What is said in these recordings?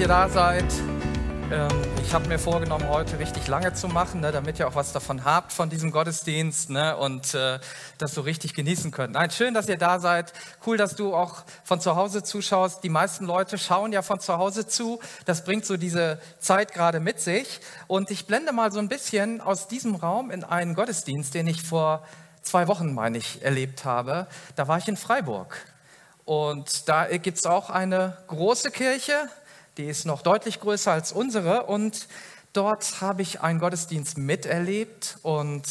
ihr da seid. Ähm, ich habe mir vorgenommen, heute richtig lange zu machen, ne, damit ihr auch was davon habt von diesem Gottesdienst ne, und äh, das so richtig genießen könnt. Nein, schön, dass ihr da seid. Cool, dass du auch von zu Hause zuschaust. Die meisten Leute schauen ja von zu Hause zu. Das bringt so diese Zeit gerade mit sich. Und ich blende mal so ein bisschen aus diesem Raum in einen Gottesdienst, den ich vor zwei Wochen, meine ich, erlebt habe. Da war ich in Freiburg. Und da gibt es auch eine große Kirche, die ist noch deutlich größer als unsere. Und dort habe ich einen Gottesdienst miterlebt und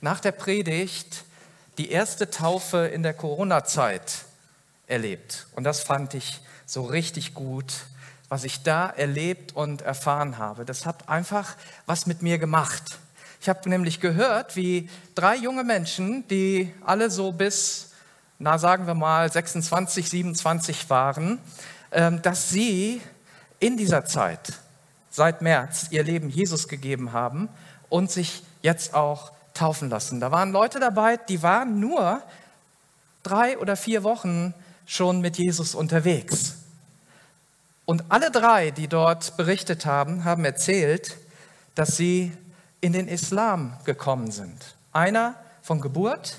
nach der Predigt die erste Taufe in der Corona-Zeit erlebt. Und das fand ich so richtig gut, was ich da erlebt und erfahren habe. Das hat einfach was mit mir gemacht. Ich habe nämlich gehört, wie drei junge Menschen, die alle so bis na sagen wir mal 26, 27 waren, ähm, dass sie in dieser Zeit, seit März, ihr Leben Jesus gegeben haben und sich jetzt auch taufen lassen. Da waren Leute dabei, die waren nur drei oder vier Wochen schon mit Jesus unterwegs. Und alle drei, die dort berichtet haben, haben erzählt, dass sie in den Islam gekommen sind. Einer von Geburt,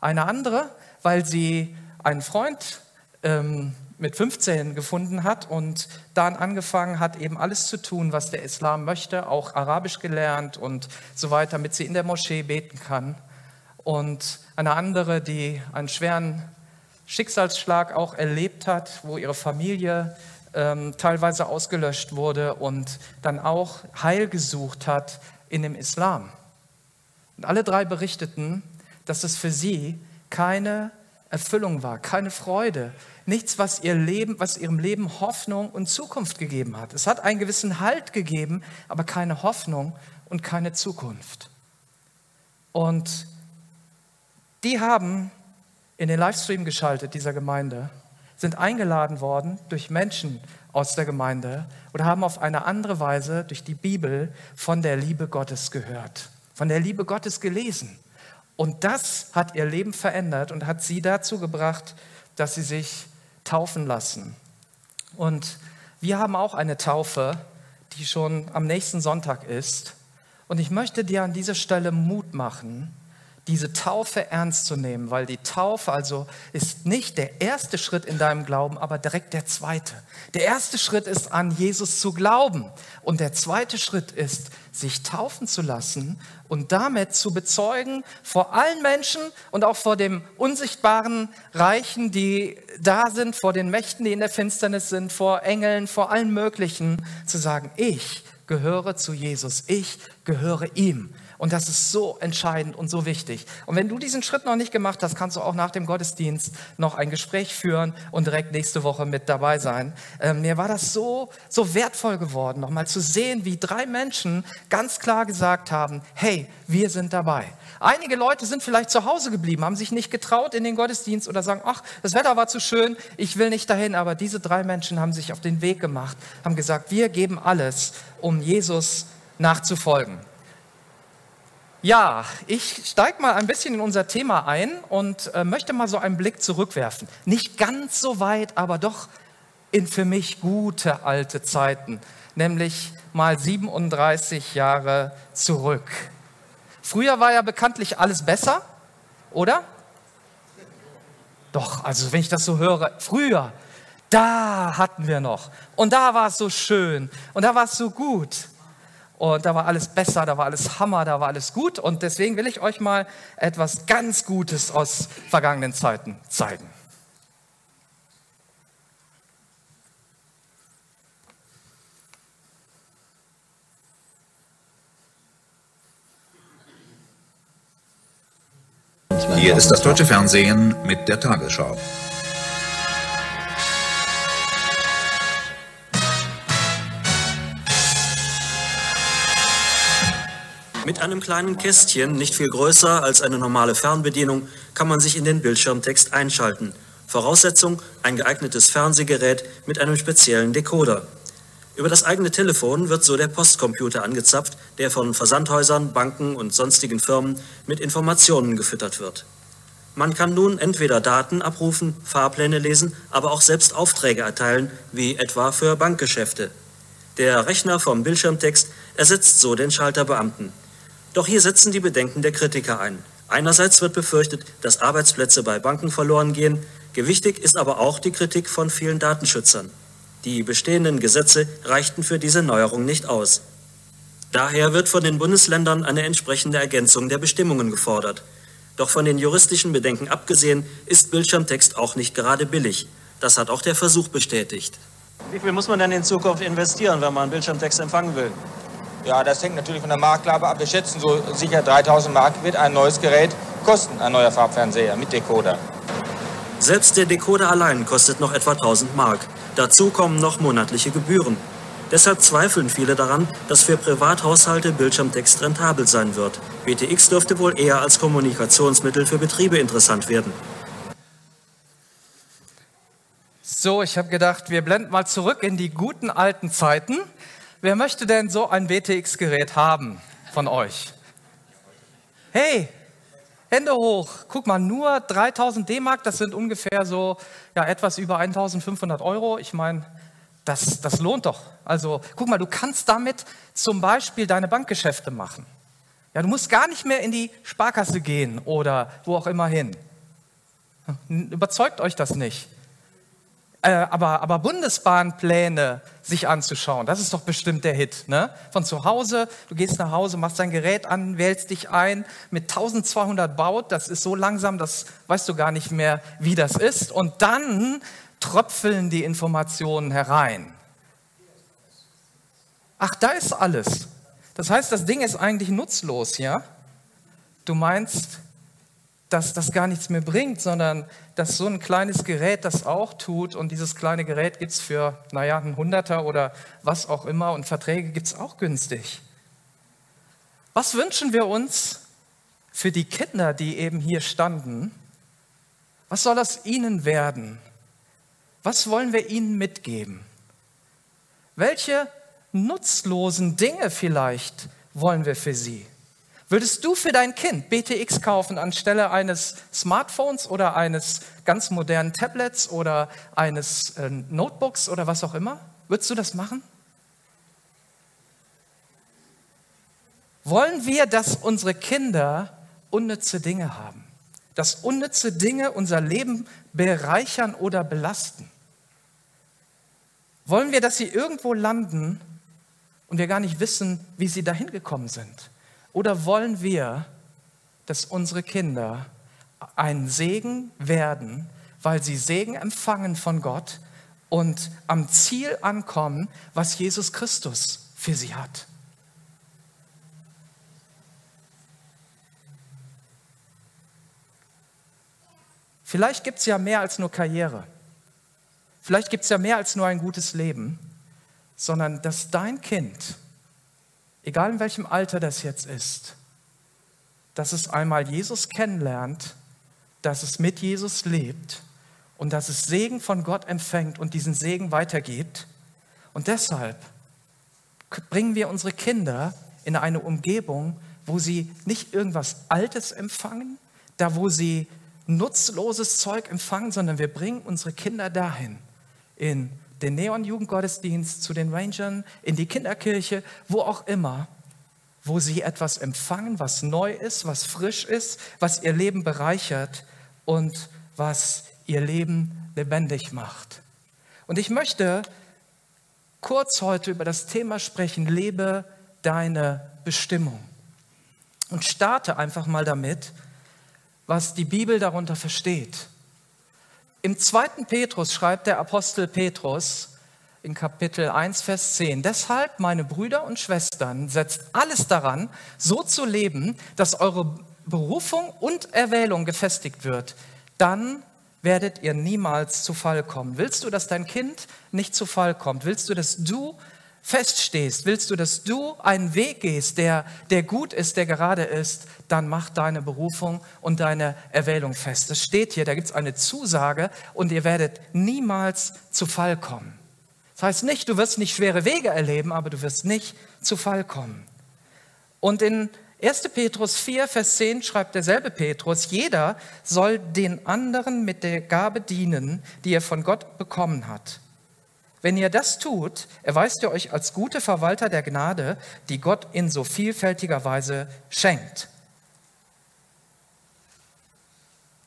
eine andere weil sie einen Freund ähm, mit 15 gefunden hat und dann angefangen hat, eben alles zu tun, was der Islam möchte, auch Arabisch gelernt und so weiter, damit sie in der Moschee beten kann. Und eine andere, die einen schweren Schicksalsschlag auch erlebt hat, wo ihre Familie ähm, teilweise ausgelöscht wurde und dann auch Heil gesucht hat in dem Islam. Und alle drei berichteten, dass es für sie keine Erfüllung war, keine Freude, nichts, was ihr Leben, was ihrem Leben Hoffnung und Zukunft gegeben hat. Es hat einen gewissen Halt gegeben, aber keine Hoffnung und keine Zukunft. Und die haben in den Livestream geschaltet dieser Gemeinde, sind eingeladen worden durch Menschen aus der Gemeinde oder haben auf eine andere Weise durch die Bibel von der Liebe Gottes gehört, von der Liebe Gottes gelesen. Und das hat ihr Leben verändert und hat sie dazu gebracht, dass sie sich taufen lassen. Und wir haben auch eine Taufe, die schon am nächsten Sonntag ist. Und ich möchte dir an dieser Stelle Mut machen, diese Taufe ernst zu nehmen, weil die Taufe also ist nicht der erste Schritt in deinem Glauben, aber direkt der zweite. Der erste Schritt ist an Jesus zu glauben und der zweite Schritt ist, sich taufen zu lassen und damit zu bezeugen vor allen Menschen und auch vor dem unsichtbaren Reichen, die da sind, vor den Mächten, die in der Finsternis sind, vor Engeln, vor allen möglichen, zu sagen, ich gehöre zu Jesus, ich gehöre ihm. Und das ist so entscheidend und so wichtig. Und wenn du diesen Schritt noch nicht gemacht hast, kannst du auch nach dem Gottesdienst noch ein Gespräch führen und direkt nächste Woche mit dabei sein. Ähm, mir war das so, so wertvoll geworden, nochmal zu sehen, wie drei Menschen ganz klar gesagt haben, hey, wir sind dabei. Einige Leute sind vielleicht zu Hause geblieben, haben sich nicht getraut in den Gottesdienst oder sagen, ach, das Wetter war zu schön, ich will nicht dahin. Aber diese drei Menschen haben sich auf den Weg gemacht, haben gesagt, wir geben alles, um Jesus nachzufolgen. Ja, ich steige mal ein bisschen in unser Thema ein und äh, möchte mal so einen Blick zurückwerfen. Nicht ganz so weit, aber doch in für mich gute alte Zeiten, nämlich mal 37 Jahre zurück. Früher war ja bekanntlich alles besser, oder? Doch, also wenn ich das so höre, früher, da hatten wir noch und da war es so schön und da war es so gut. Und da war alles besser, da war alles Hammer, da war alles gut. Und deswegen will ich euch mal etwas ganz Gutes aus vergangenen Zeiten zeigen. Hier ist das deutsche Fernsehen mit der Tagesschau. Mit einem kleinen Kästchen, nicht viel größer als eine normale Fernbedienung, kann man sich in den Bildschirmtext einschalten. Voraussetzung ein geeignetes Fernsehgerät mit einem speziellen Decoder. Über das eigene Telefon wird so der Postcomputer angezapft, der von Versandhäusern, Banken und sonstigen Firmen mit Informationen gefüttert wird. Man kann nun entweder Daten abrufen, Fahrpläne lesen, aber auch selbst Aufträge erteilen, wie etwa für Bankgeschäfte. Der Rechner vom Bildschirmtext ersetzt so den Schalterbeamten. Doch hier setzen die Bedenken der Kritiker ein. Einerseits wird befürchtet, dass Arbeitsplätze bei Banken verloren gehen, gewichtig ist aber auch die Kritik von vielen Datenschützern. Die bestehenden Gesetze reichten für diese Neuerung nicht aus. Daher wird von den Bundesländern eine entsprechende Ergänzung der Bestimmungen gefordert. Doch von den juristischen Bedenken abgesehen ist Bildschirmtext auch nicht gerade billig. Das hat auch der Versuch bestätigt. Wie viel muss man denn in Zukunft investieren, wenn man Bildschirmtext empfangen will? Ja, das hängt natürlich von der Marktlage ab. Wir schätzen so sicher 3000 Mark wird ein neues Gerät kosten, ein neuer Farbfernseher mit Decoder. Selbst der Decoder allein kostet noch etwa 1000 Mark. Dazu kommen noch monatliche Gebühren. Deshalb zweifeln viele daran, dass für Privathaushalte Bildschirmtext rentabel sein wird. BTX dürfte wohl eher als Kommunikationsmittel für Betriebe interessant werden. So, ich habe gedacht, wir blenden mal zurück in die guten alten Zeiten. Wer möchte denn so ein BTX-Gerät haben von euch? Hey, Hände hoch. Guck mal, nur 3000 D-Mark, das sind ungefähr so ja, etwas über 1500 Euro. Ich meine, das, das lohnt doch. Also guck mal, du kannst damit zum Beispiel deine Bankgeschäfte machen. Ja, du musst gar nicht mehr in die Sparkasse gehen oder wo auch immer hin. Überzeugt euch das nicht. Äh, aber, aber Bundesbahnpläne sich anzuschauen, das ist doch bestimmt der Hit. Ne? Von zu Hause, du gehst nach Hause, machst dein Gerät an, wählst dich ein mit 1200 Baut, das ist so langsam, das weißt du gar nicht mehr, wie das ist. Und dann tröpfeln die Informationen herein. Ach, da ist alles. Das heißt, das Ding ist eigentlich nutzlos, ja? Du meinst, dass das gar nichts mehr bringt, sondern dass so ein kleines Gerät das auch tut und dieses kleine Gerät gibt es für, naja, ein Hunderter oder was auch immer und Verträge gibt es auch günstig. Was wünschen wir uns für die Kinder, die eben hier standen? Was soll aus ihnen werden? Was wollen wir ihnen mitgeben? Welche nutzlosen Dinge vielleicht wollen wir für sie? Würdest du für dein Kind BTX kaufen anstelle eines Smartphones oder eines ganz modernen Tablets oder eines äh, Notebooks oder was auch immer? Würdest du das machen? Wollen wir, dass unsere Kinder unnütze Dinge haben? Dass unnütze Dinge unser Leben bereichern oder belasten? Wollen wir, dass sie irgendwo landen und wir gar nicht wissen, wie sie dahin gekommen sind? Oder wollen wir, dass unsere Kinder ein Segen werden, weil sie Segen empfangen von Gott und am Ziel ankommen, was Jesus Christus für sie hat? Vielleicht gibt es ja mehr als nur Karriere. Vielleicht gibt es ja mehr als nur ein gutes Leben, sondern dass dein Kind, egal in welchem Alter das jetzt ist, dass es einmal Jesus kennenlernt, dass es mit Jesus lebt und dass es Segen von Gott empfängt und diesen Segen weitergibt. Und deshalb bringen wir unsere Kinder in eine Umgebung, wo sie nicht irgendwas Altes empfangen, da wo sie nutzloses Zeug empfangen, sondern wir bringen unsere Kinder dahin, in den Neon-Jugendgottesdienst, zu den Rangern, in die Kinderkirche, wo auch immer, wo sie etwas empfangen, was neu ist, was frisch ist, was ihr Leben bereichert und was ihr Leben lebendig macht. Und ich möchte kurz heute über das Thema sprechen, lebe deine Bestimmung. Und starte einfach mal damit, was die Bibel darunter versteht. Im zweiten Petrus schreibt der Apostel Petrus in Kapitel 1, Vers 10, deshalb, meine Brüder und Schwestern, setzt alles daran, so zu leben, dass eure Berufung und Erwählung gefestigt wird. Dann werdet ihr niemals zu Fall kommen. Willst du, dass dein Kind nicht zu Fall kommt? Willst du, dass du feststehst, willst du, dass du einen Weg gehst, der, der gut ist, der gerade ist, dann mach deine Berufung und deine Erwählung fest. Das steht hier, da gibt es eine Zusage und ihr werdet niemals zu Fall kommen. Das heißt nicht, du wirst nicht schwere Wege erleben, aber du wirst nicht zu Fall kommen. Und in 1. Petrus 4, Vers 10 schreibt derselbe Petrus, jeder soll den anderen mit der Gabe dienen, die er von Gott bekommen hat. Wenn ihr das tut, erweist ihr euch als gute Verwalter der Gnade, die Gott in so vielfältiger Weise schenkt.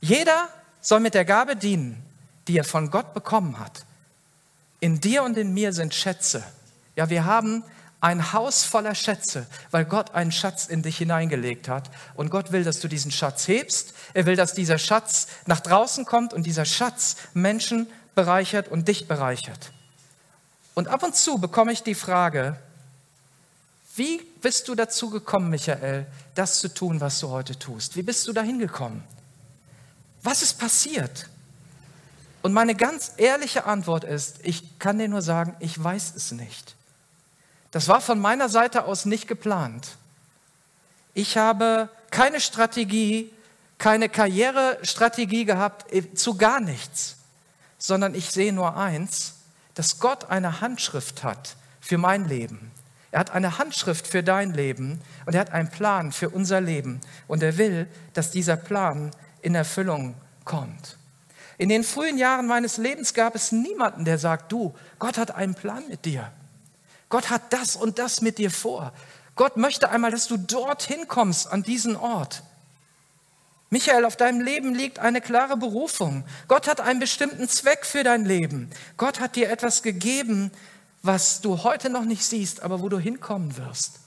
Jeder soll mit der Gabe dienen, die er von Gott bekommen hat. In dir und in mir sind Schätze. Ja, wir haben ein Haus voller Schätze, weil Gott einen Schatz in dich hineingelegt hat. Und Gott will, dass du diesen Schatz hebst. Er will, dass dieser Schatz nach draußen kommt und dieser Schatz Menschen bereichert und dich bereichert. Und ab und zu bekomme ich die Frage, wie bist du dazu gekommen, Michael, das zu tun, was du heute tust? Wie bist du dahin gekommen? Was ist passiert? Und meine ganz ehrliche Antwort ist, ich kann dir nur sagen, ich weiß es nicht. Das war von meiner Seite aus nicht geplant. Ich habe keine Strategie, keine Karrierestrategie gehabt, äh, zu gar nichts, sondern ich sehe nur eins, dass Gott eine Handschrift hat für mein Leben. Er hat eine Handschrift für dein Leben und er hat einen Plan für unser Leben und er will, dass dieser Plan in Erfüllung kommt. In den frühen Jahren meines Lebens gab es niemanden, der sagt, du, Gott hat einen Plan mit dir. Gott hat das und das mit dir vor. Gott möchte einmal, dass du dorthin kommst, an diesen Ort. Michael, auf deinem Leben liegt eine klare Berufung. Gott hat einen bestimmten Zweck für dein Leben. Gott hat dir etwas gegeben, was du heute noch nicht siehst, aber wo du hinkommen wirst.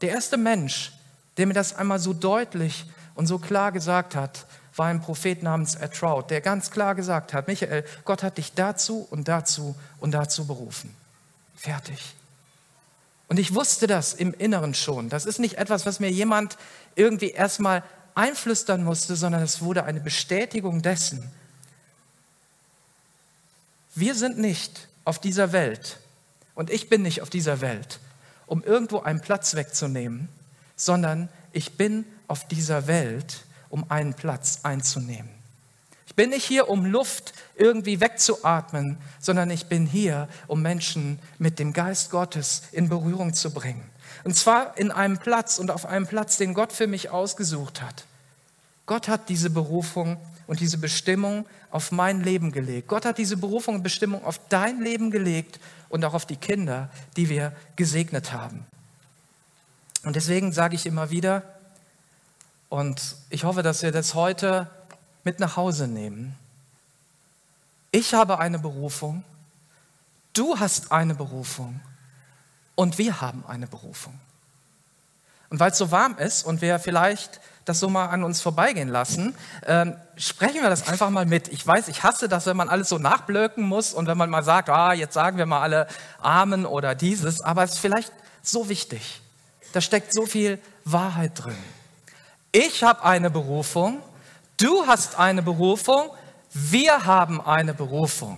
Der erste Mensch, der mir das einmal so deutlich und so klar gesagt hat, war ein Prophet namens Ertraut, der ganz klar gesagt hat, Michael, Gott hat dich dazu und dazu und dazu berufen. Fertig. Und ich wusste das im Inneren schon. Das ist nicht etwas, was mir jemand irgendwie erstmal einflüstern musste, sondern es wurde eine Bestätigung dessen. Wir sind nicht auf dieser Welt und ich bin nicht auf dieser Welt, um irgendwo einen Platz wegzunehmen, sondern ich bin auf dieser Welt, um einen Platz einzunehmen. Ich bin nicht hier, um Luft irgendwie wegzuatmen, sondern ich bin hier, um Menschen mit dem Geist Gottes in Berührung zu bringen. Und zwar in einem Platz und auf einem Platz, den Gott für mich ausgesucht hat. Gott hat diese Berufung und diese Bestimmung auf mein Leben gelegt. Gott hat diese Berufung und Bestimmung auf dein Leben gelegt und auch auf die Kinder, die wir gesegnet haben. Und deswegen sage ich immer wieder, und ich hoffe, dass wir das heute mit nach Hause nehmen. Ich habe eine Berufung, du hast eine Berufung und wir haben eine Berufung. Und weil es so warm ist und wir vielleicht das so mal an uns vorbeigehen lassen, äh, sprechen wir das einfach mal mit. Ich weiß, ich hasse das, wenn man alles so nachblöken muss und wenn man mal sagt, ah, jetzt sagen wir mal alle Amen oder dieses, aber es ist vielleicht so wichtig. Da steckt so viel Wahrheit drin. Ich habe eine Berufung Du hast eine Berufung, wir haben eine Berufung.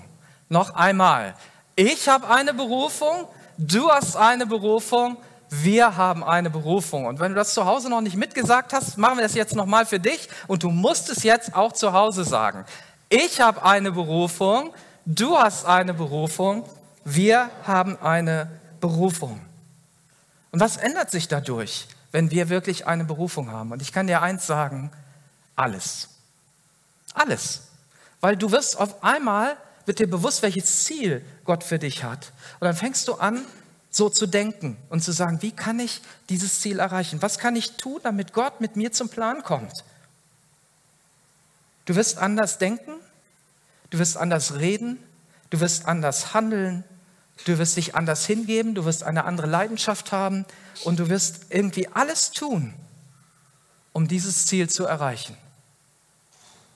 Noch einmal, ich habe eine Berufung, du hast eine Berufung, wir haben eine Berufung. Und wenn du das zu Hause noch nicht mitgesagt hast, machen wir das jetzt nochmal für dich und du musst es jetzt auch zu Hause sagen. Ich habe eine Berufung, du hast eine Berufung, wir haben eine Berufung. Und was ändert sich dadurch, wenn wir wirklich eine Berufung haben? Und ich kann dir eins sagen, alles. Alles. Weil du wirst auf einmal, wird dir bewusst, welches Ziel Gott für dich hat. Und dann fängst du an, so zu denken und zu sagen, wie kann ich dieses Ziel erreichen? Was kann ich tun, damit Gott mit mir zum Plan kommt? Du wirst anders denken, du wirst anders reden, du wirst anders handeln, du wirst dich anders hingeben, du wirst eine andere Leidenschaft haben und du wirst irgendwie alles tun, um dieses Ziel zu erreichen.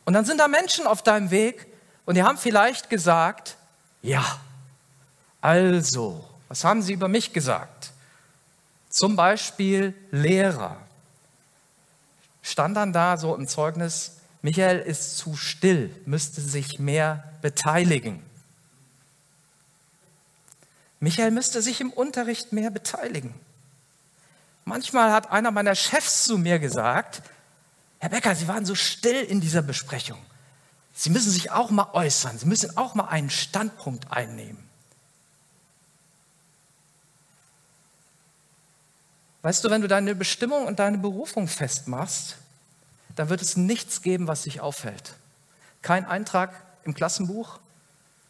Und dann sind da Menschen auf deinem Weg und die haben vielleicht gesagt, ja, also, was haben sie über mich gesagt? Zum Beispiel Lehrer. Stand dann da so im Zeugnis, Michael ist zu still, müsste sich mehr beteiligen. Michael müsste sich im Unterricht mehr beteiligen. Manchmal hat einer meiner Chefs zu mir gesagt, Herr Becker, Sie waren so still in dieser Besprechung. Sie müssen sich auch mal äußern. Sie müssen auch mal einen Standpunkt einnehmen. Weißt du, wenn du deine Bestimmung und deine Berufung festmachst, dann wird es nichts geben, was dich auffällt. Kein Eintrag im Klassenbuch,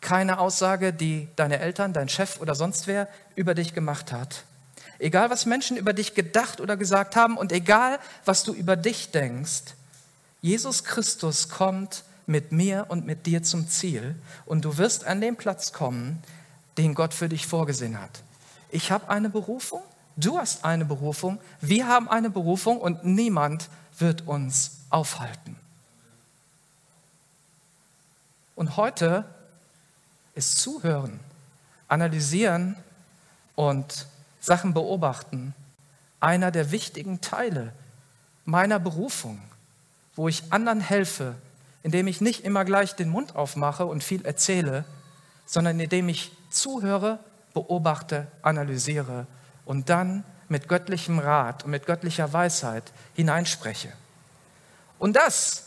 keine Aussage, die deine Eltern, dein Chef oder sonst wer über dich gemacht hat. Egal, was Menschen über dich gedacht oder gesagt haben und egal, was du über dich denkst, Jesus Christus kommt mit mir und mit dir zum Ziel und du wirst an den Platz kommen, den Gott für dich vorgesehen hat. Ich habe eine Berufung, du hast eine Berufung, wir haben eine Berufung und niemand wird uns aufhalten. Und heute ist Zuhören, Analysieren und Sachen beobachten einer der wichtigen Teile meiner Berufung, wo ich anderen helfe, indem ich nicht immer gleich den Mund aufmache und viel erzähle, sondern indem ich zuhöre, beobachte, analysiere und dann mit göttlichem Rat und mit göttlicher Weisheit hineinspreche. Und das,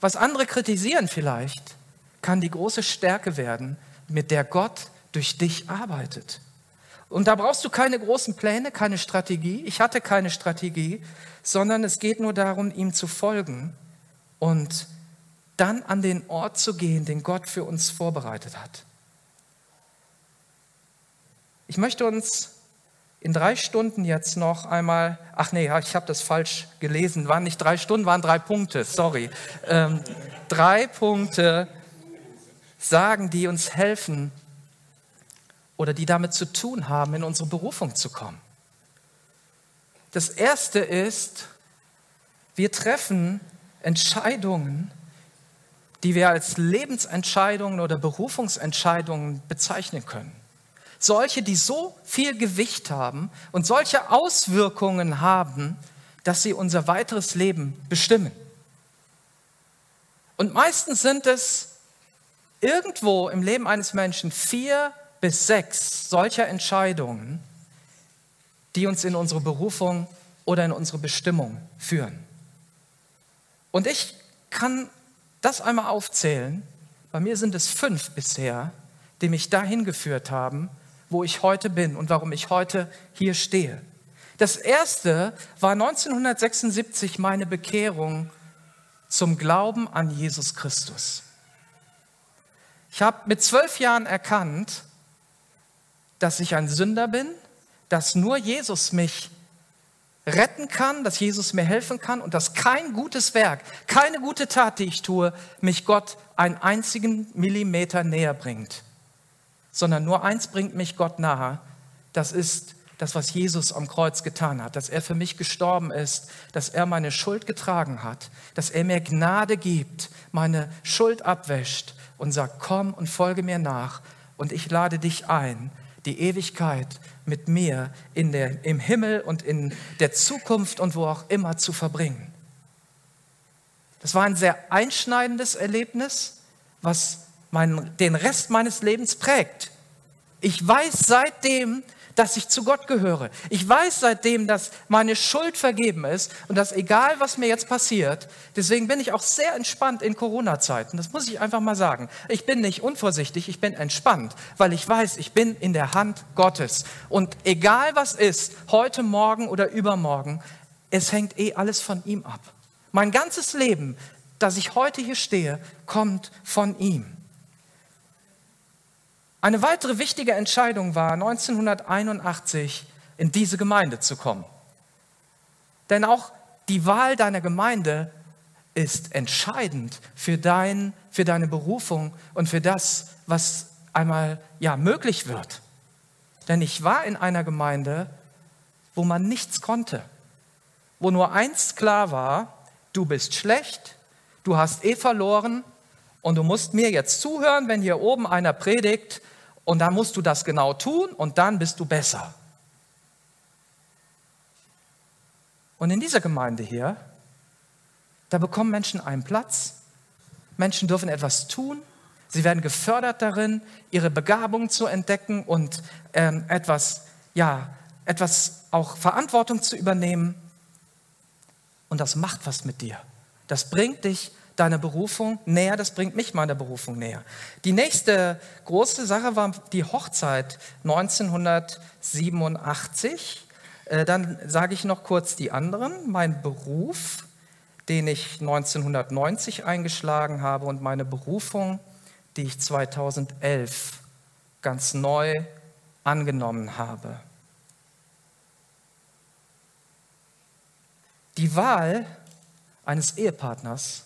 was andere kritisieren vielleicht, kann die große Stärke werden, mit der Gott durch dich arbeitet. Und da brauchst du keine großen Pläne, keine Strategie. Ich hatte keine Strategie, sondern es geht nur darum, ihm zu folgen und dann an den Ort zu gehen, den Gott für uns vorbereitet hat. Ich möchte uns in drei Stunden jetzt noch einmal, ach nee, ich habe das falsch gelesen, waren nicht drei Stunden, waren drei Punkte, sorry. Ähm, drei Punkte sagen, die uns helfen oder die damit zu tun haben, in unsere Berufung zu kommen. Das erste ist, wir treffen Entscheidungen, die wir als Lebensentscheidungen oder Berufungsentscheidungen bezeichnen können. Solche, die so viel Gewicht haben und solche Auswirkungen haben, dass sie unser weiteres Leben bestimmen. Und meistens sind es irgendwo im Leben eines Menschen vier bis sechs solcher Entscheidungen, die uns in unsere Berufung oder in unsere Bestimmung führen. Und ich kann das einmal aufzählen. Bei mir sind es fünf bisher, die mich dahin geführt haben, wo ich heute bin und warum ich heute hier stehe. Das erste war 1976 meine Bekehrung zum Glauben an Jesus Christus. Ich habe mit zwölf Jahren erkannt, dass ich ein Sünder bin, dass nur Jesus mich retten kann, dass Jesus mir helfen kann und dass kein gutes Werk, keine gute Tat, die ich tue, mich Gott einen einzigen Millimeter näher bringt sondern nur eins bringt mich Gott nahe. Das ist das, was Jesus am Kreuz getan hat, dass er für mich gestorben ist, dass er meine Schuld getragen hat, dass er mir Gnade gibt, meine Schuld abwäscht und sagt, komm und folge mir nach und ich lade dich ein, die Ewigkeit mit mir in der, im Himmel und in der Zukunft und wo auch immer zu verbringen. Das war ein sehr einschneidendes Erlebnis, was mein, den Rest meines Lebens prägt. Ich weiß seitdem, dass ich zu Gott gehöre. Ich weiß seitdem, dass meine Schuld vergeben ist und dass egal, was mir jetzt passiert, deswegen bin ich auch sehr entspannt in Corona-Zeiten. Das muss ich einfach mal sagen. Ich bin nicht unvorsichtig, ich bin entspannt, weil ich weiß, ich bin in der Hand Gottes. Und egal, was ist, heute, morgen oder übermorgen, es hängt eh alles von ihm ab. Mein ganzes Leben, dass ich heute hier stehe, kommt von ihm. Eine weitere wichtige Entscheidung war 1981 in diese Gemeinde zu kommen. Denn auch die Wahl deiner Gemeinde ist entscheidend für, dein, für deine Berufung und für das, was einmal ja, möglich wird. Denn ich war in einer Gemeinde, wo man nichts konnte, wo nur eins klar war, du bist schlecht, du hast eh verloren und du musst mir jetzt zuhören, wenn hier oben einer predigt und dann musst du das genau tun und dann bist du besser. Und in dieser Gemeinde hier, da bekommen Menschen einen Platz, Menschen dürfen etwas tun, sie werden gefördert darin, ihre Begabung zu entdecken und ähm, etwas, ja, etwas auch Verantwortung zu übernehmen. Und das macht was mit dir. Das bringt dich deiner Berufung näher, das bringt mich meiner Berufung näher. Die nächste große Sache war die Hochzeit 1987. Äh, dann sage ich noch kurz die anderen. Mein Beruf, den ich 1990 eingeschlagen habe und meine Berufung, die ich 2011 ganz neu angenommen habe. Die Wahl eines Ehepartners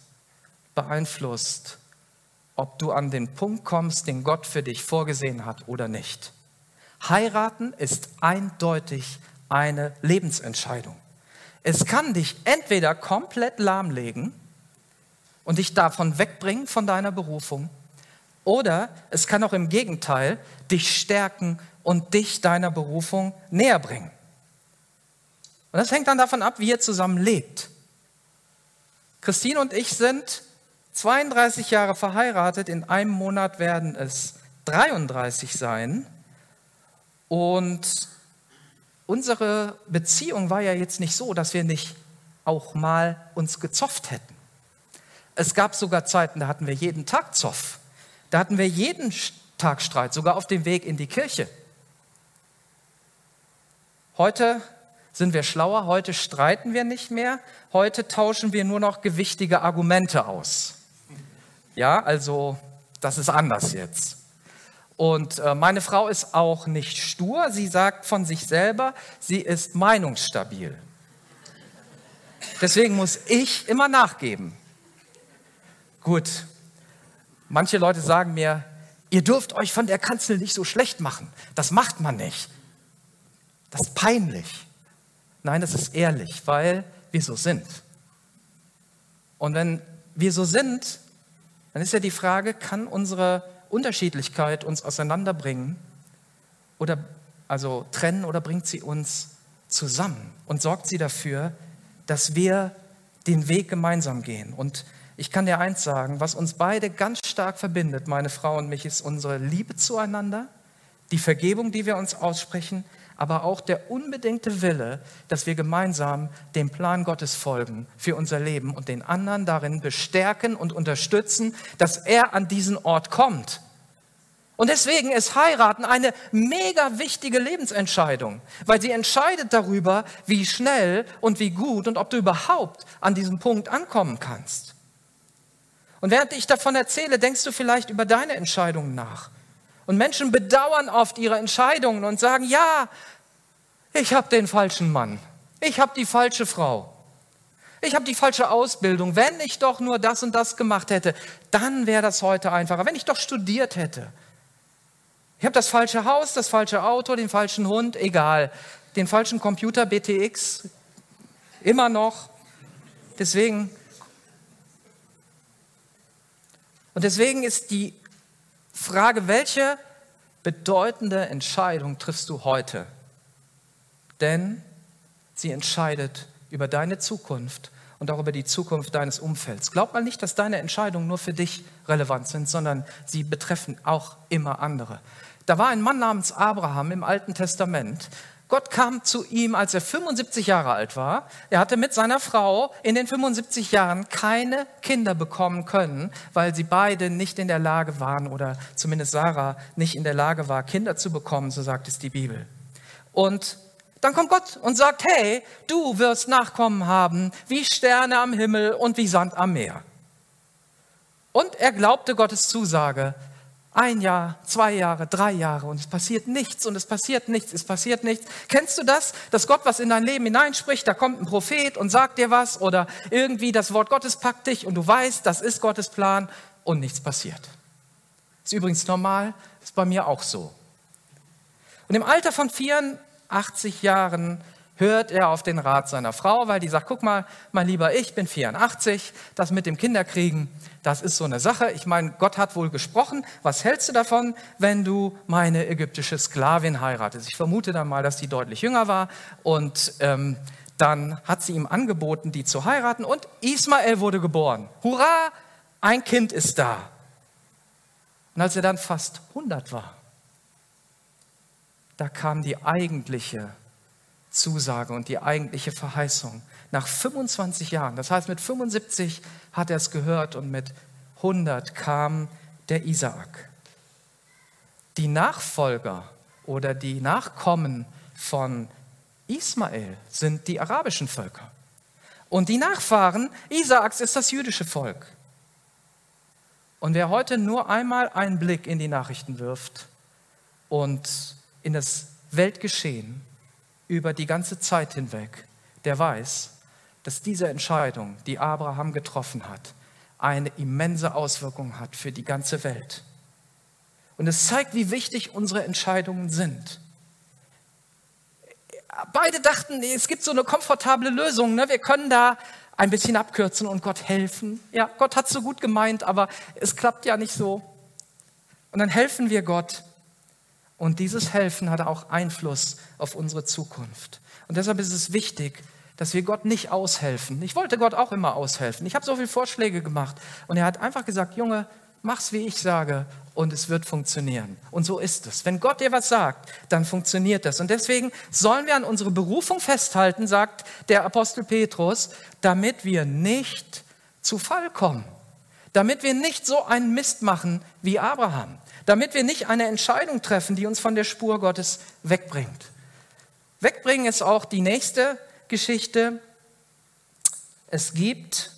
beeinflusst, ob du an den Punkt kommst, den Gott für dich vorgesehen hat oder nicht. Heiraten ist eindeutig eine Lebensentscheidung. Es kann dich entweder komplett lahmlegen und dich davon wegbringen von deiner Berufung, oder es kann auch im Gegenteil dich stärken und dich deiner Berufung näher bringen. Und das hängt dann davon ab, wie ihr zusammen lebt. Christine und ich sind 32 Jahre verheiratet, in einem Monat werden es 33 sein. Und unsere Beziehung war ja jetzt nicht so, dass wir nicht auch mal uns gezofft hätten. Es gab sogar Zeiten, da hatten wir jeden Tag Zoff. Da hatten wir jeden Tag Streit, sogar auf dem Weg in die Kirche. Heute sind wir schlauer, heute streiten wir nicht mehr, heute tauschen wir nur noch gewichtige Argumente aus. Ja, also das ist anders jetzt. Und äh, meine Frau ist auch nicht stur, sie sagt von sich selber, sie ist meinungsstabil. Deswegen muss ich immer nachgeben. Gut, manche Leute sagen mir, ihr dürft euch von der Kanzel nicht so schlecht machen. Das macht man nicht. Das ist peinlich. Nein, das ist ehrlich, weil wir so sind. Und wenn wir so sind, dann ist ja die Frage, kann unsere Unterschiedlichkeit uns auseinanderbringen oder also trennen oder bringt sie uns zusammen und sorgt sie dafür, dass wir den Weg gemeinsam gehen. Und ich kann dir eins sagen, was uns beide ganz stark verbindet, meine Frau und mich, ist unsere Liebe zueinander, die Vergebung, die wir uns aussprechen, aber auch der unbedingte Wille, dass wir gemeinsam dem Plan Gottes folgen für unser Leben und den anderen darin bestärken und unterstützen, dass er an diesen Ort kommt. Und deswegen ist heiraten eine mega wichtige Lebensentscheidung, weil sie entscheidet darüber, wie schnell und wie gut und ob du überhaupt an diesem Punkt ankommen kannst. Und während ich davon erzähle, denkst du vielleicht über deine Entscheidungen nach. Und Menschen bedauern oft ihre Entscheidungen und sagen, ja, ich habe den falschen Mann, ich habe die falsche Frau, ich habe die falsche Ausbildung. Wenn ich doch nur das und das gemacht hätte, dann wäre das heute einfacher. Wenn ich doch studiert hätte. Ich habe das falsche Haus, das falsche Auto, den falschen Hund, egal. Den falschen Computer, BTX, immer noch. Deswegen. Und deswegen ist die Frage, welche bedeutende Entscheidung triffst du heute? Denn sie entscheidet über deine Zukunft und auch über die Zukunft deines Umfelds. Glaub mal nicht, dass deine Entscheidungen nur für dich relevant sind, sondern sie betreffen auch immer andere. Da war ein Mann namens Abraham im Alten Testament, Gott kam zu ihm, als er 75 Jahre alt war. Er hatte mit seiner Frau in den 75 Jahren keine Kinder bekommen können, weil sie beide nicht in der Lage waren oder zumindest Sarah nicht in der Lage war, Kinder zu bekommen, so sagt es die Bibel. Und dann kommt Gott und sagt, hey, du wirst Nachkommen haben wie Sterne am Himmel und wie Sand am Meer. Und er glaubte Gottes Zusage, ein Jahr, zwei Jahre, drei Jahre und es passiert nichts und es passiert nichts, es passiert nichts. Kennst du das, dass Gott was in dein Leben hineinspricht, da kommt ein Prophet und sagt dir was oder irgendwie das Wort Gottes packt dich und du weißt, das ist Gottes Plan und nichts passiert. Ist übrigens normal, ist bei mir auch so. Und im Alter von 84 Jahren hört er auf den Rat seiner Frau, weil die sagt, guck mal, mein Lieber, ich bin 84, das mit dem Kinderkriegen, das ist so eine Sache. Ich meine, Gott hat wohl gesprochen. Was hältst du davon, wenn du meine ägyptische Sklavin heiratest? Ich vermute dann mal, dass die deutlich jünger war und ähm, dann hat sie ihm angeboten, die zu heiraten und Ismael wurde geboren. Hurra, ein Kind ist da. Und als er dann fast 100 war, da kam die eigentliche Zusage und die eigentliche Verheißung. Nach 25 Jahren, das heißt mit 75 hat er es gehört und mit 100 kam der Isaak. Die Nachfolger oder die Nachkommen von Ismael sind die arabischen Völker. Und die Nachfahren Isaaks ist das jüdische Volk. Und wer heute nur einmal einen Blick in die Nachrichten wirft und in das Weltgeschehen über die ganze Zeit hinweg, der weiß, dass diese Entscheidung, die Abraham getroffen hat, eine immense Auswirkung hat für die ganze Welt. Und es zeigt, wie wichtig unsere Entscheidungen sind. Beide dachten, es gibt so eine komfortable Lösung. Ne? Wir können da ein bisschen abkürzen und Gott helfen. Ja, Gott hat es so gut gemeint, aber es klappt ja nicht so. Und dann helfen wir Gott. Und dieses Helfen hat auch Einfluss auf unsere Zukunft. Und deshalb ist es wichtig, dass wir Gott nicht aushelfen. Ich wollte Gott auch immer aushelfen. Ich habe so viele Vorschläge gemacht. Und er hat einfach gesagt, Junge, mach's wie ich sage und es wird funktionieren. Und so ist es. Wenn Gott dir was sagt, dann funktioniert das. Und deswegen sollen wir an unsere Berufung festhalten, sagt der Apostel Petrus, damit wir nicht zu Fall kommen. Damit wir nicht so einen Mist machen wie Abraham. Damit wir nicht eine Entscheidung treffen, die uns von der Spur Gottes wegbringt. Wegbringen ist auch die nächste Geschichte. Es gibt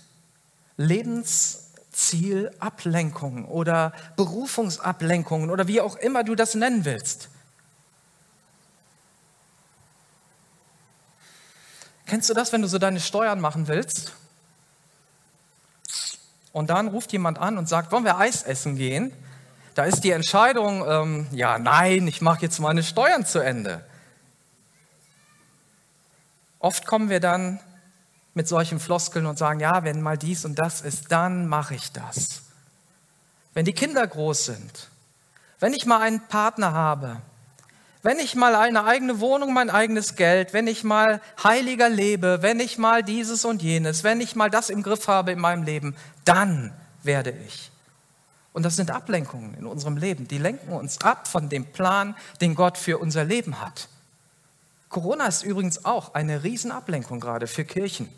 Lebens Zielablenkungen oder Berufungsablenkungen oder wie auch immer du das nennen willst. Kennst du das, wenn du so deine Steuern machen willst? Und dann ruft jemand an und sagt, wollen wir Eis essen gehen? Da ist die Entscheidung, ähm, ja, nein, ich mache jetzt meine Steuern zu Ende. Oft kommen wir dann mit solchen Floskeln und sagen, ja, wenn mal dies und das ist, dann mache ich das. Wenn die Kinder groß sind, wenn ich mal einen Partner habe, wenn ich mal eine eigene Wohnung, mein eigenes Geld, wenn ich mal heiliger lebe, wenn ich mal dieses und jenes, wenn ich mal das im Griff habe in meinem Leben, dann werde ich. Und das sind Ablenkungen in unserem Leben. Die lenken uns ab von dem Plan, den Gott für unser Leben hat. Corona ist übrigens auch eine Riesenablenkung gerade für Kirchen.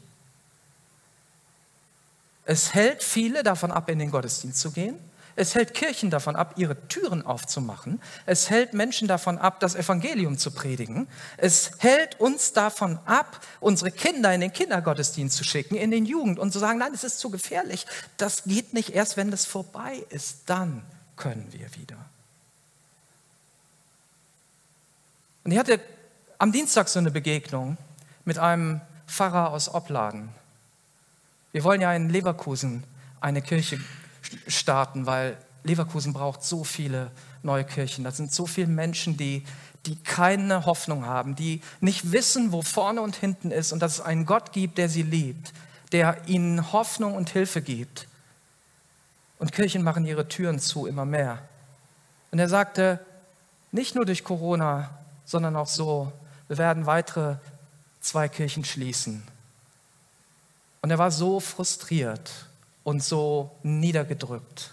Es hält viele davon ab, in den Gottesdienst zu gehen. Es hält Kirchen davon ab, ihre Türen aufzumachen. Es hält Menschen davon ab, das Evangelium zu predigen. Es hält uns davon ab, unsere Kinder in den Kindergottesdienst zu schicken, in den Jugend und zu sagen, nein, es ist zu gefährlich. Das geht nicht erst, wenn das vorbei ist. Dann können wir wieder. Und ich hatte am Dienstag so eine Begegnung mit einem Pfarrer aus Opladen. Wir wollen ja in Leverkusen eine Kirche starten, weil Leverkusen braucht so viele neue Kirchen. Da sind so viele Menschen, die, die keine Hoffnung haben, die nicht wissen, wo vorne und hinten ist und dass es einen Gott gibt, der sie liebt, der ihnen Hoffnung und Hilfe gibt. Und Kirchen machen ihre Türen zu, immer mehr. Und er sagte, nicht nur durch Corona, sondern auch so, wir werden weitere zwei Kirchen schließen. Und er war so frustriert und so niedergedrückt.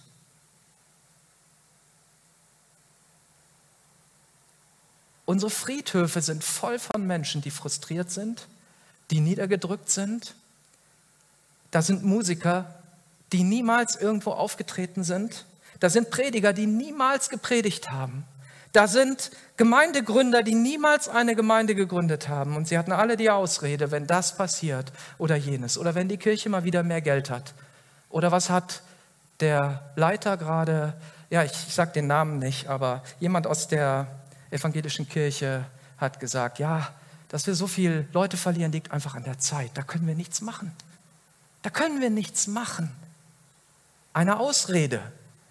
Unsere Friedhöfe sind voll von Menschen, die frustriert sind, die niedergedrückt sind. Da sind Musiker, die niemals irgendwo aufgetreten sind. Da sind Prediger, die niemals gepredigt haben. Da sind Gemeindegründer, die niemals eine Gemeinde gegründet haben. Und sie hatten alle die Ausrede, wenn das passiert oder jenes. Oder wenn die Kirche mal wieder mehr Geld hat. Oder was hat der Leiter gerade, ja, ich, ich sage den Namen nicht, aber jemand aus der evangelischen Kirche hat gesagt, ja, dass wir so viele Leute verlieren, liegt einfach an der Zeit. Da können wir nichts machen. Da können wir nichts machen. Eine Ausrede,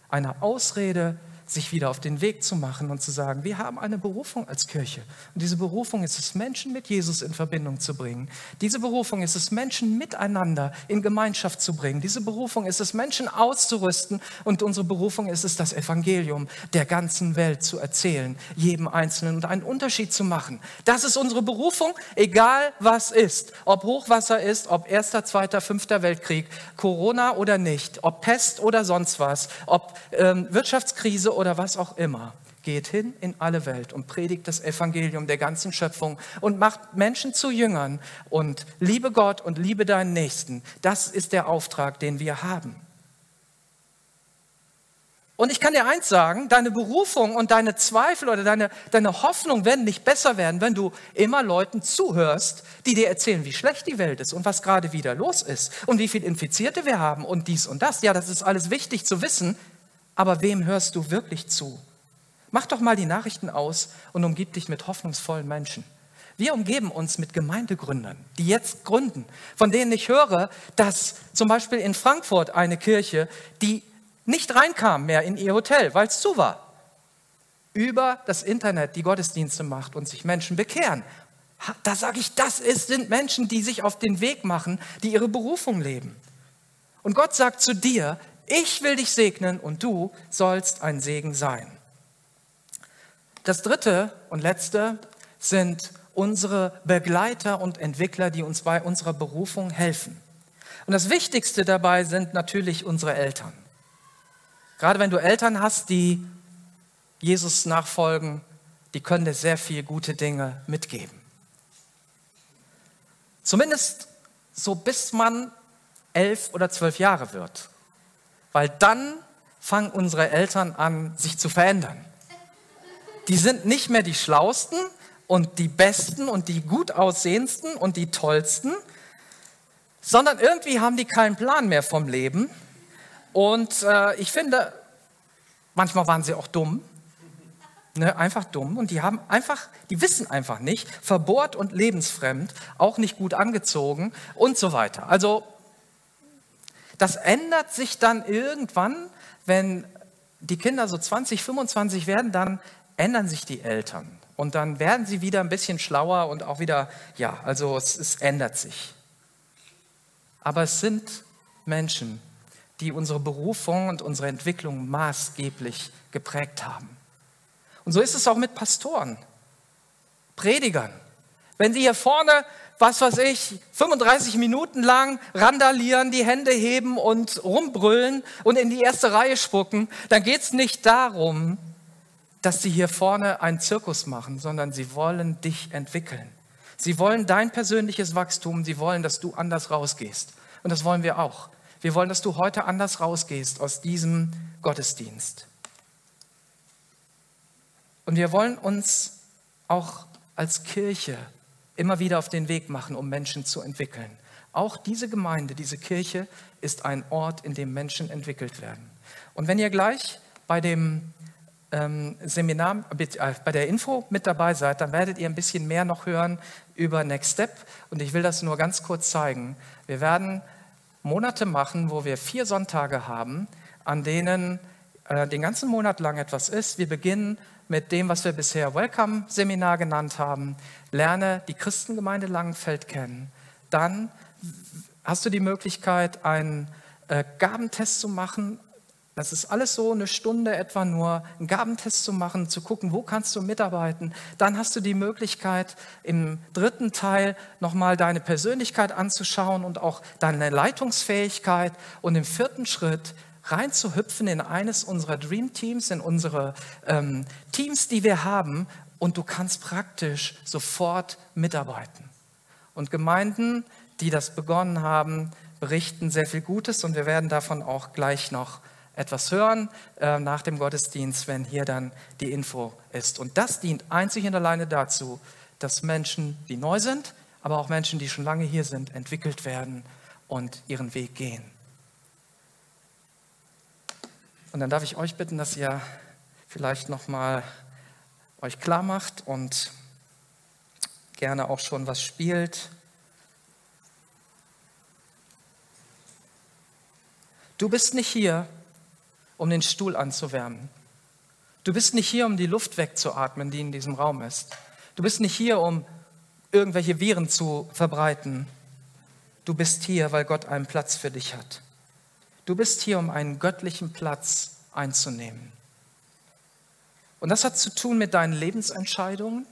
eine Ausrede sich wieder auf den Weg zu machen und zu sagen, wir haben eine Berufung als Kirche. Und diese Berufung ist es, Menschen mit Jesus in Verbindung zu bringen. Diese Berufung ist es, Menschen miteinander in Gemeinschaft zu bringen. Diese Berufung ist es, Menschen auszurüsten. Und unsere Berufung ist es, das Evangelium der ganzen Welt zu erzählen, jedem Einzelnen und einen Unterschied zu machen. Das ist unsere Berufung, egal was ist. Ob Hochwasser ist, ob erster, zweiter, fünfter Weltkrieg, Corona oder nicht, ob Pest oder sonst was, ob ähm, Wirtschaftskrise oder was auch immer, geht hin in alle Welt und predigt das Evangelium der ganzen Schöpfung und macht Menschen zu Jüngern und liebe Gott und liebe deinen Nächsten. Das ist der Auftrag, den wir haben. Und ich kann dir eins sagen, deine Berufung und deine Zweifel oder deine, deine Hoffnung werden nicht besser werden, wenn du immer Leuten zuhörst, die dir erzählen, wie schlecht die Welt ist und was gerade wieder los ist und wie viele Infizierte wir haben und dies und das. Ja, das ist alles wichtig zu wissen, aber wem hörst du wirklich zu? Mach doch mal die Nachrichten aus und umgib dich mit hoffnungsvollen Menschen. Wir umgeben uns mit Gemeindegründern, die jetzt gründen, von denen ich höre, dass zum Beispiel in Frankfurt eine Kirche, die nicht reinkam mehr in ihr Hotel, weil es zu war, über das Internet die Gottesdienste macht und sich Menschen bekehren. Da sage ich, das ist, sind Menschen, die sich auf den Weg machen, die ihre Berufung leben. Und Gott sagt zu dir, ich will dich segnen und du sollst ein Segen sein. Das dritte und letzte sind unsere Begleiter und Entwickler, die uns bei unserer Berufung helfen. Und das Wichtigste dabei sind natürlich unsere Eltern. Gerade wenn du Eltern hast, die Jesus nachfolgen, die können dir sehr viele gute Dinge mitgeben. Zumindest so bis man elf oder zwölf Jahre wird. Weil dann fangen unsere Eltern an, sich zu verändern. Die sind nicht mehr die Schlausten und die Besten und die gut aussehendsten und die Tollsten, sondern irgendwie haben die keinen Plan mehr vom Leben und äh, ich finde, manchmal waren sie auch dumm. Ne, einfach dumm und die haben einfach, die wissen einfach nicht, verbohrt und lebensfremd, auch nicht gut angezogen und so weiter. Also das ändert sich dann irgendwann, wenn die Kinder so 20, 25 werden, dann ändern sich die Eltern und dann werden sie wieder ein bisschen schlauer und auch wieder, ja, also es, es ändert sich. Aber es sind Menschen, die unsere Berufung und unsere Entwicklung maßgeblich geprägt haben. Und so ist es auch mit Pastoren, Predigern. Wenn sie hier vorne, was weiß ich, 35 Minuten lang randalieren, die Hände heben und rumbrüllen und in die erste Reihe spucken, dann geht es nicht darum, dass sie hier vorne einen Zirkus machen, sondern sie wollen dich entwickeln. Sie wollen dein persönliches Wachstum, sie wollen, dass du anders rausgehst. Und das wollen wir auch. Wir wollen, dass du heute anders rausgehst aus diesem Gottesdienst. Und wir wollen uns auch als Kirche immer wieder auf den Weg machen, um Menschen zu entwickeln. Auch diese Gemeinde, diese Kirche ist ein Ort, in dem Menschen entwickelt werden. Und wenn ihr gleich bei dem ähm, Seminar, äh, bei der Info mit dabei seid, dann werdet ihr ein bisschen mehr noch hören über Next Step. Und ich will das nur ganz kurz zeigen. Wir werden Monate machen, wo wir vier Sonntage haben, an denen äh, den ganzen Monat lang etwas ist. Wir beginnen mit dem, was wir bisher Welcome-Seminar genannt haben. Lerne die Christengemeinde Langenfeld kennen. Dann hast du die Möglichkeit, einen äh, Gabentest zu machen das ist alles so eine Stunde etwa nur, einen Gabentest zu machen, zu gucken, wo kannst du mitarbeiten. Dann hast du die Möglichkeit, im dritten Teil nochmal deine Persönlichkeit anzuschauen und auch deine Leitungsfähigkeit. Und im vierten Schritt reinzuhüpfen in eines unserer Dream Teams, in unsere ähm, Teams, die wir haben. Und du kannst praktisch sofort mitarbeiten. Und Gemeinden, die das begonnen haben, berichten sehr viel Gutes und wir werden davon auch gleich noch etwas hören äh, nach dem Gottesdienst, wenn hier dann die Info ist. Und das dient einzig und alleine dazu, dass Menschen, die neu sind, aber auch Menschen, die schon lange hier sind, entwickelt werden und ihren Weg gehen. Und dann darf ich euch bitten, dass ihr vielleicht noch mal euch klar macht und gerne auch schon was spielt. Du bist nicht hier, um den Stuhl anzuwärmen. Du bist nicht hier, um die Luft wegzuatmen, die in diesem Raum ist. Du bist nicht hier, um irgendwelche Viren zu verbreiten. Du bist hier, weil Gott einen Platz für dich hat. Du bist hier, um einen göttlichen Platz einzunehmen. Und das hat zu tun mit deinen Lebensentscheidungen.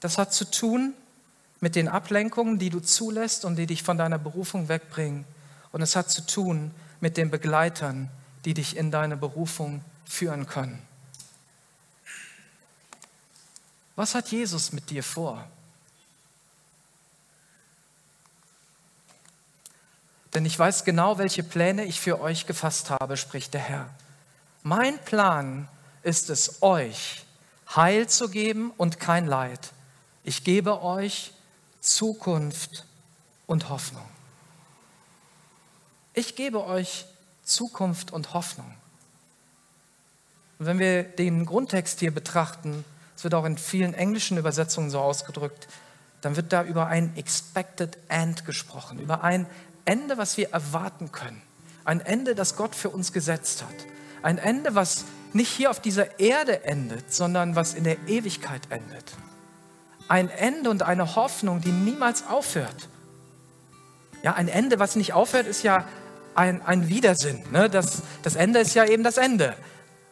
Das hat zu tun mit den Ablenkungen, die du zulässt und die dich von deiner Berufung wegbringen. Und es hat zu tun mit den Begleitern, die dich in deine Berufung führen können. Was hat Jesus mit dir vor? Denn ich weiß genau, welche Pläne ich für euch gefasst habe, spricht der Herr. Mein Plan ist es, euch Heil zu geben und kein Leid. Ich gebe euch Zukunft und Hoffnung. Ich gebe euch Zukunft und Hoffnung. Und wenn wir den Grundtext hier betrachten, es wird auch in vielen englischen Übersetzungen so ausgedrückt, dann wird da über ein Expected End gesprochen, über ein Ende, was wir erwarten können. Ein Ende, das Gott für uns gesetzt hat. Ein Ende, was nicht hier auf dieser Erde endet, sondern was in der Ewigkeit endet. Ein Ende und eine Hoffnung, die niemals aufhört. Ja, ein Ende, was nicht aufhört, ist ja ein, ein Widersinn. Ne? Das, das Ende ist ja eben das Ende.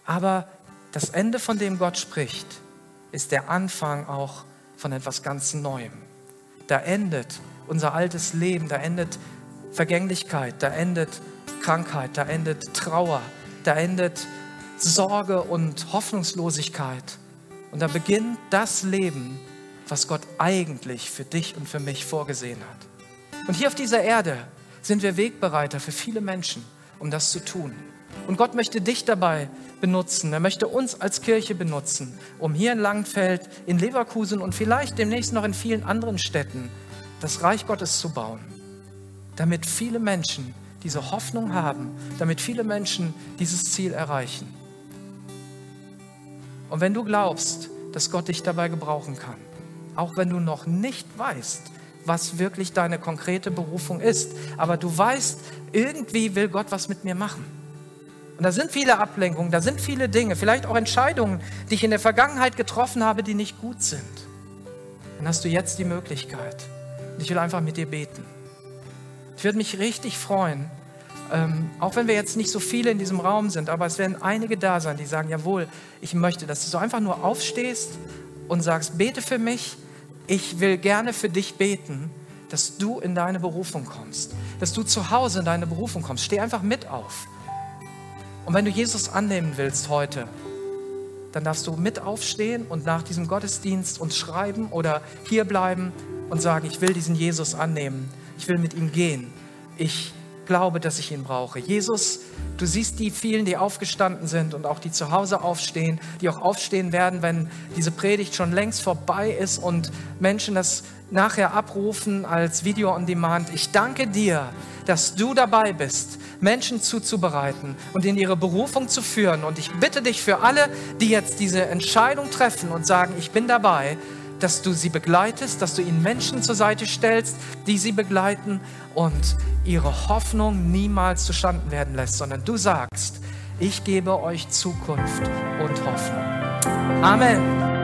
Aber das Ende, von dem Gott spricht, ist der Anfang auch von etwas ganz Neuem. Da endet unser altes Leben, da endet Vergänglichkeit, da endet Krankheit, da endet Trauer, da endet Sorge und Hoffnungslosigkeit. Und da beginnt das Leben, was Gott eigentlich für dich und für mich vorgesehen hat. Und hier auf dieser Erde sind wir Wegbereiter für viele Menschen, um das zu tun. Und Gott möchte dich dabei benutzen. Er möchte uns als Kirche benutzen, um hier in Langfeld, in Leverkusen und vielleicht demnächst noch in vielen anderen Städten das Reich Gottes zu bauen, damit viele Menschen diese Hoffnung haben, damit viele Menschen dieses Ziel erreichen. Und wenn du glaubst, dass Gott dich dabei gebrauchen kann, auch wenn du noch nicht weißt, was wirklich deine konkrete Berufung ist, aber du weißt, irgendwie will Gott was mit mir machen und da sind viele Ablenkungen, da sind viele Dinge, vielleicht auch Entscheidungen, die ich in der Vergangenheit getroffen habe, die nicht gut sind. Dann hast du jetzt die Möglichkeit. Und ich will einfach mit dir beten. Ich würde mich richtig freuen, ähm, auch wenn wir jetzt nicht so viele in diesem Raum sind, aber es werden einige da sein, die sagen, jawohl, ich möchte, dass du so einfach nur aufstehst und sagst, bete für mich, ich will gerne für dich beten, dass du in deine Berufung kommst, dass du zu Hause in deine Berufung kommst. Steh einfach mit auf. Und wenn du Jesus annehmen willst heute, dann darfst du mit aufstehen und nach diesem Gottesdienst uns schreiben oder hier bleiben und sagen, ich will diesen Jesus annehmen. Ich will mit ihm gehen. Ich glaube, dass ich ihn brauche. Jesus, du siehst die vielen, die aufgestanden sind und auch die zu Hause aufstehen, die auch aufstehen werden, wenn diese Predigt schon längst vorbei ist und Menschen das nachher abrufen als Video on Demand. Ich danke dir, dass du dabei bist, Menschen zuzubereiten und in ihre Berufung zu führen. Und ich bitte dich für alle, die jetzt diese Entscheidung treffen und sagen, ich bin dabei, dass du sie begleitest, dass du ihnen Menschen zur Seite stellst, die sie begleiten und ihre Hoffnung niemals zustanden werden lässt, sondern du sagst, ich gebe euch Zukunft und Hoffnung. Amen.